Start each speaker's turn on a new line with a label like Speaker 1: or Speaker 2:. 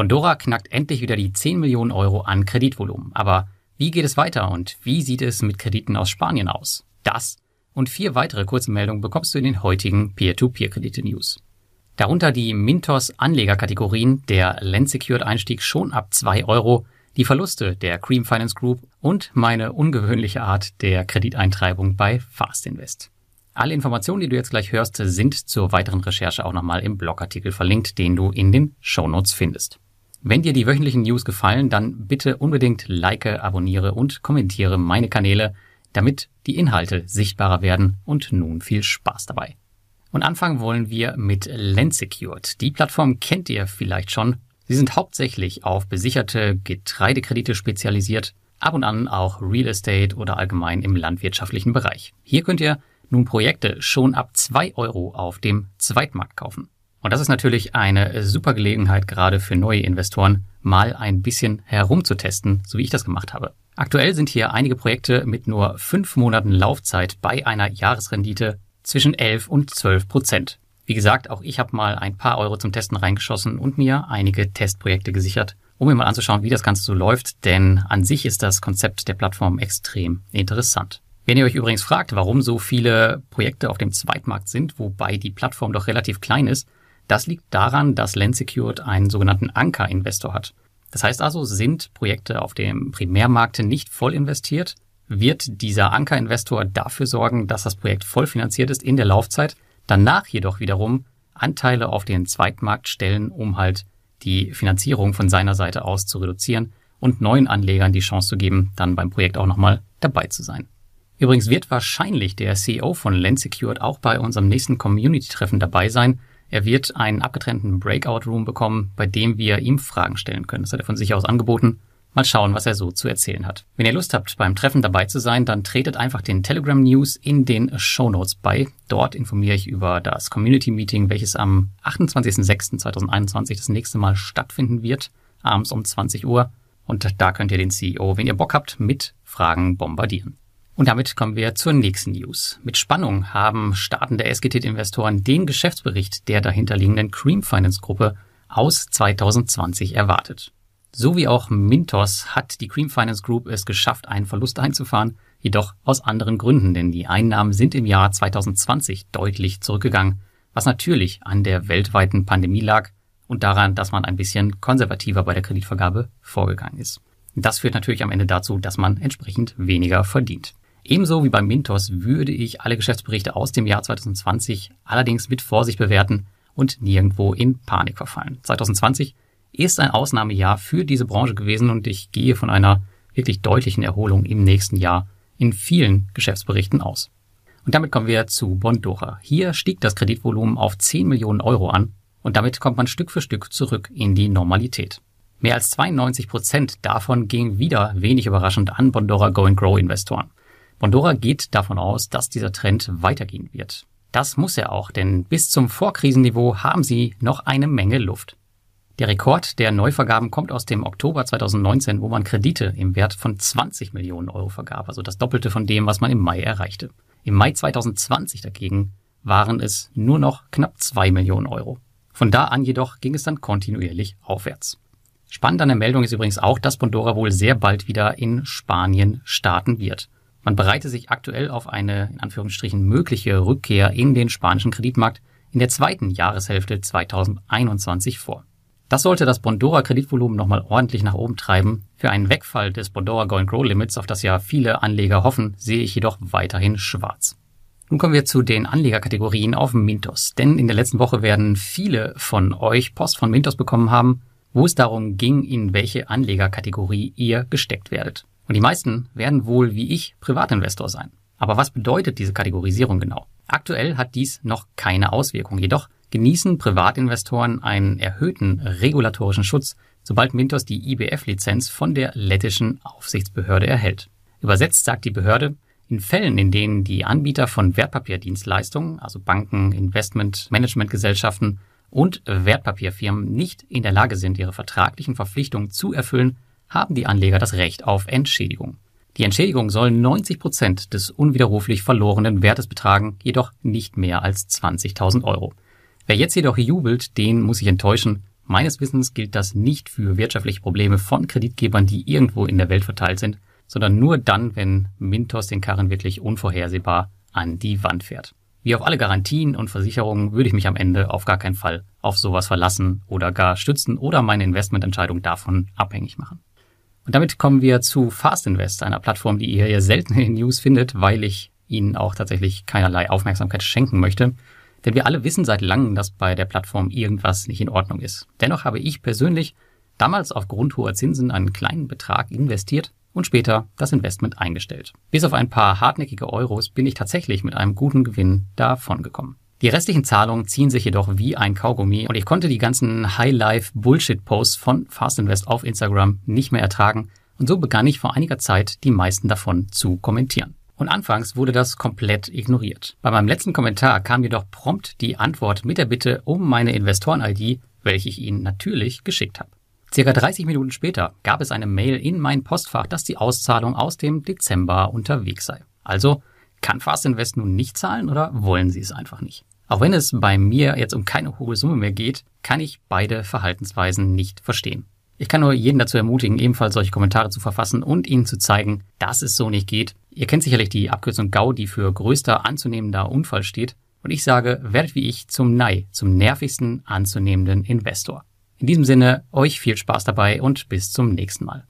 Speaker 1: Bondora knackt endlich wieder die 10 Millionen Euro an Kreditvolumen. Aber wie geht es weiter und wie sieht es mit Krediten aus Spanien aus? Das und vier weitere kurze Meldungen bekommst du in den heutigen Peer-to-Peer-Kredite-News. Darunter die Mintos Anlegerkategorien, der Lend-Secured Einstieg schon ab 2 Euro, die Verluste der Cream Finance Group und meine ungewöhnliche Art der Krediteintreibung bei Fast Invest. Alle Informationen, die du jetzt gleich hörst, sind zur weiteren Recherche auch nochmal im Blogartikel verlinkt, den du in den Show Notes findest. Wenn dir die wöchentlichen News gefallen, dann bitte unbedingt like, abonniere und kommentiere meine Kanäle, damit die Inhalte sichtbarer werden und nun viel Spaß dabei. Und anfangen wollen wir mit Landsecured. Die Plattform kennt ihr vielleicht schon. Sie sind hauptsächlich auf besicherte Getreidekredite spezialisiert, ab und an auch Real Estate oder allgemein im landwirtschaftlichen Bereich. Hier könnt ihr nun Projekte schon ab zwei Euro auf dem Zweitmarkt kaufen. Und das ist natürlich eine super Gelegenheit, gerade für neue Investoren, mal ein bisschen herumzutesten, so wie ich das gemacht habe. Aktuell sind hier einige Projekte mit nur fünf Monaten Laufzeit bei einer Jahresrendite zwischen 11 und 12 Prozent. Wie gesagt, auch ich habe mal ein paar Euro zum Testen reingeschossen und mir einige Testprojekte gesichert, um mir mal anzuschauen, wie das Ganze so läuft, denn an sich ist das Konzept der Plattform extrem interessant. Wenn ihr euch übrigens fragt, warum so viele Projekte auf dem Zweitmarkt sind, wobei die Plattform doch relativ klein ist, das liegt daran, dass Landsecured einen sogenannten Anker-Investor hat. Das heißt also, sind Projekte auf dem Primärmarkt nicht voll investiert, wird dieser Anker-Investor dafür sorgen, dass das Projekt voll finanziert ist in der Laufzeit, danach jedoch wiederum Anteile auf den Zweitmarkt stellen, um halt die Finanzierung von seiner Seite aus zu reduzieren und neuen Anlegern die Chance zu geben, dann beim Projekt auch nochmal dabei zu sein. Übrigens wird wahrscheinlich der CEO von Landsecured auch bei unserem nächsten Community-Treffen dabei sein, er wird einen abgetrennten Breakout-Room bekommen, bei dem wir ihm Fragen stellen können. Das hat er von sich aus angeboten. Mal schauen, was er so zu erzählen hat. Wenn ihr Lust habt, beim Treffen dabei zu sein, dann tretet einfach den Telegram News in den Show Notes bei. Dort informiere ich über das Community Meeting, welches am 28.06.2021 das nächste Mal stattfinden wird, abends um 20 Uhr. Und da könnt ihr den CEO, wenn ihr Bock habt, mit Fragen bombardieren. Und damit kommen wir zur nächsten News. Mit Spannung haben startende SGT-Investoren den Geschäftsbericht der dahinterliegenden Cream Finance Gruppe aus 2020 erwartet. So wie auch Mintos hat die Cream Finance Group es geschafft, einen Verlust einzufahren, jedoch aus anderen Gründen, denn die Einnahmen sind im Jahr 2020 deutlich zurückgegangen, was natürlich an der weltweiten Pandemie lag und daran, dass man ein bisschen konservativer bei der Kreditvergabe vorgegangen ist. Das führt natürlich am Ende dazu, dass man entsprechend weniger verdient. Ebenso wie beim Mintos würde ich alle Geschäftsberichte aus dem Jahr 2020 allerdings mit Vorsicht bewerten und nirgendwo in Panik verfallen. 2020 ist ein Ausnahmejahr für diese Branche gewesen und ich gehe von einer wirklich deutlichen Erholung im nächsten Jahr in vielen Geschäftsberichten aus. Und damit kommen wir zu Bondora. Hier stieg das Kreditvolumen auf 10 Millionen Euro an und damit kommt man Stück für Stück zurück in die Normalität. Mehr als 92 Prozent davon ging wieder wenig überraschend an Bondora Go and Grow Investoren. Bondora geht davon aus, dass dieser Trend weitergehen wird. Das muss er auch, denn bis zum Vorkrisenniveau haben sie noch eine Menge Luft. Der Rekord der Neuvergaben kommt aus dem Oktober 2019, wo man Kredite im Wert von 20 Millionen Euro vergab, also das Doppelte von dem, was man im Mai erreichte. Im Mai 2020 dagegen waren es nur noch knapp 2 Millionen Euro. Von da an jedoch ging es dann kontinuierlich aufwärts. Spannend an der Meldung ist übrigens auch, dass Bondora wohl sehr bald wieder in Spanien starten wird. Man bereite sich aktuell auf eine in Anführungsstrichen mögliche Rückkehr in den spanischen Kreditmarkt in der zweiten Jahreshälfte 2021 vor. Das sollte das Bondora Kreditvolumen nochmal ordentlich nach oben treiben. Für einen Wegfall des Bondora Go Grow Limits, auf das ja viele Anleger hoffen, sehe ich jedoch weiterhin schwarz. Nun kommen wir zu den Anlegerkategorien auf Mintos. Denn in der letzten Woche werden viele von euch Post von Mintos bekommen haben, wo es darum ging, in welche Anlegerkategorie ihr gesteckt werdet. Und die meisten werden wohl wie ich Privatinvestor sein. Aber was bedeutet diese Kategorisierung genau? Aktuell hat dies noch keine Auswirkung. Jedoch genießen Privatinvestoren einen erhöhten regulatorischen Schutz, sobald Mintos die IBF-Lizenz von der lettischen Aufsichtsbehörde erhält. Übersetzt sagt die Behörde, in Fällen, in denen die Anbieter von Wertpapierdienstleistungen, also Banken, Investment, Managementgesellschaften und Wertpapierfirmen nicht in der Lage sind, ihre vertraglichen Verpflichtungen zu erfüllen, haben die Anleger das Recht auf Entschädigung. Die Entschädigung soll 90 Prozent des unwiderruflich verlorenen Wertes betragen, jedoch nicht mehr als 20.000 Euro. Wer jetzt jedoch jubelt, den muss ich enttäuschen. Meines Wissens gilt das nicht für wirtschaftliche Probleme von Kreditgebern, die irgendwo in der Welt verteilt sind, sondern nur dann, wenn Mintos den Karren wirklich unvorhersehbar an die Wand fährt. Wie auf alle Garantien und Versicherungen würde ich mich am Ende auf gar keinen Fall auf sowas verlassen oder gar stützen oder meine Investmententscheidung davon abhängig machen. Und damit kommen wir zu Fast Invest, einer Plattform, die ihr ja selten in den News findet, weil ich Ihnen auch tatsächlich keinerlei Aufmerksamkeit schenken möchte. Denn wir alle wissen seit langem, dass bei der Plattform irgendwas nicht in Ordnung ist. Dennoch habe ich persönlich damals aufgrund hoher Zinsen einen kleinen Betrag investiert und später das Investment eingestellt. Bis auf ein paar hartnäckige Euros bin ich tatsächlich mit einem guten Gewinn davongekommen. Die restlichen Zahlungen ziehen sich jedoch wie ein Kaugummi und ich konnte die ganzen High-Life-Bullshit-Posts von Fast Invest auf Instagram nicht mehr ertragen und so begann ich vor einiger Zeit die meisten davon zu kommentieren. Und anfangs wurde das komplett ignoriert. Bei meinem letzten Kommentar kam jedoch prompt die Antwort mit der Bitte um meine Investoren-ID, welche ich Ihnen natürlich geschickt habe. Circa 30 Minuten später gab es eine Mail in mein Postfach, dass die Auszahlung aus dem Dezember unterwegs sei. Also kann Fast Invest nun nicht zahlen oder wollen Sie es einfach nicht? Auch wenn es bei mir jetzt um keine hohe Summe mehr geht, kann ich beide Verhaltensweisen nicht verstehen. Ich kann nur jeden dazu ermutigen, ebenfalls solche Kommentare zu verfassen und Ihnen zu zeigen, dass es so nicht geht. Ihr kennt sicherlich die Abkürzung GAU, die für größter anzunehmender Unfall steht. Und ich sage, werdet wie ich zum NEI, zum nervigsten anzunehmenden Investor. In diesem Sinne, euch viel Spaß dabei und bis zum nächsten Mal.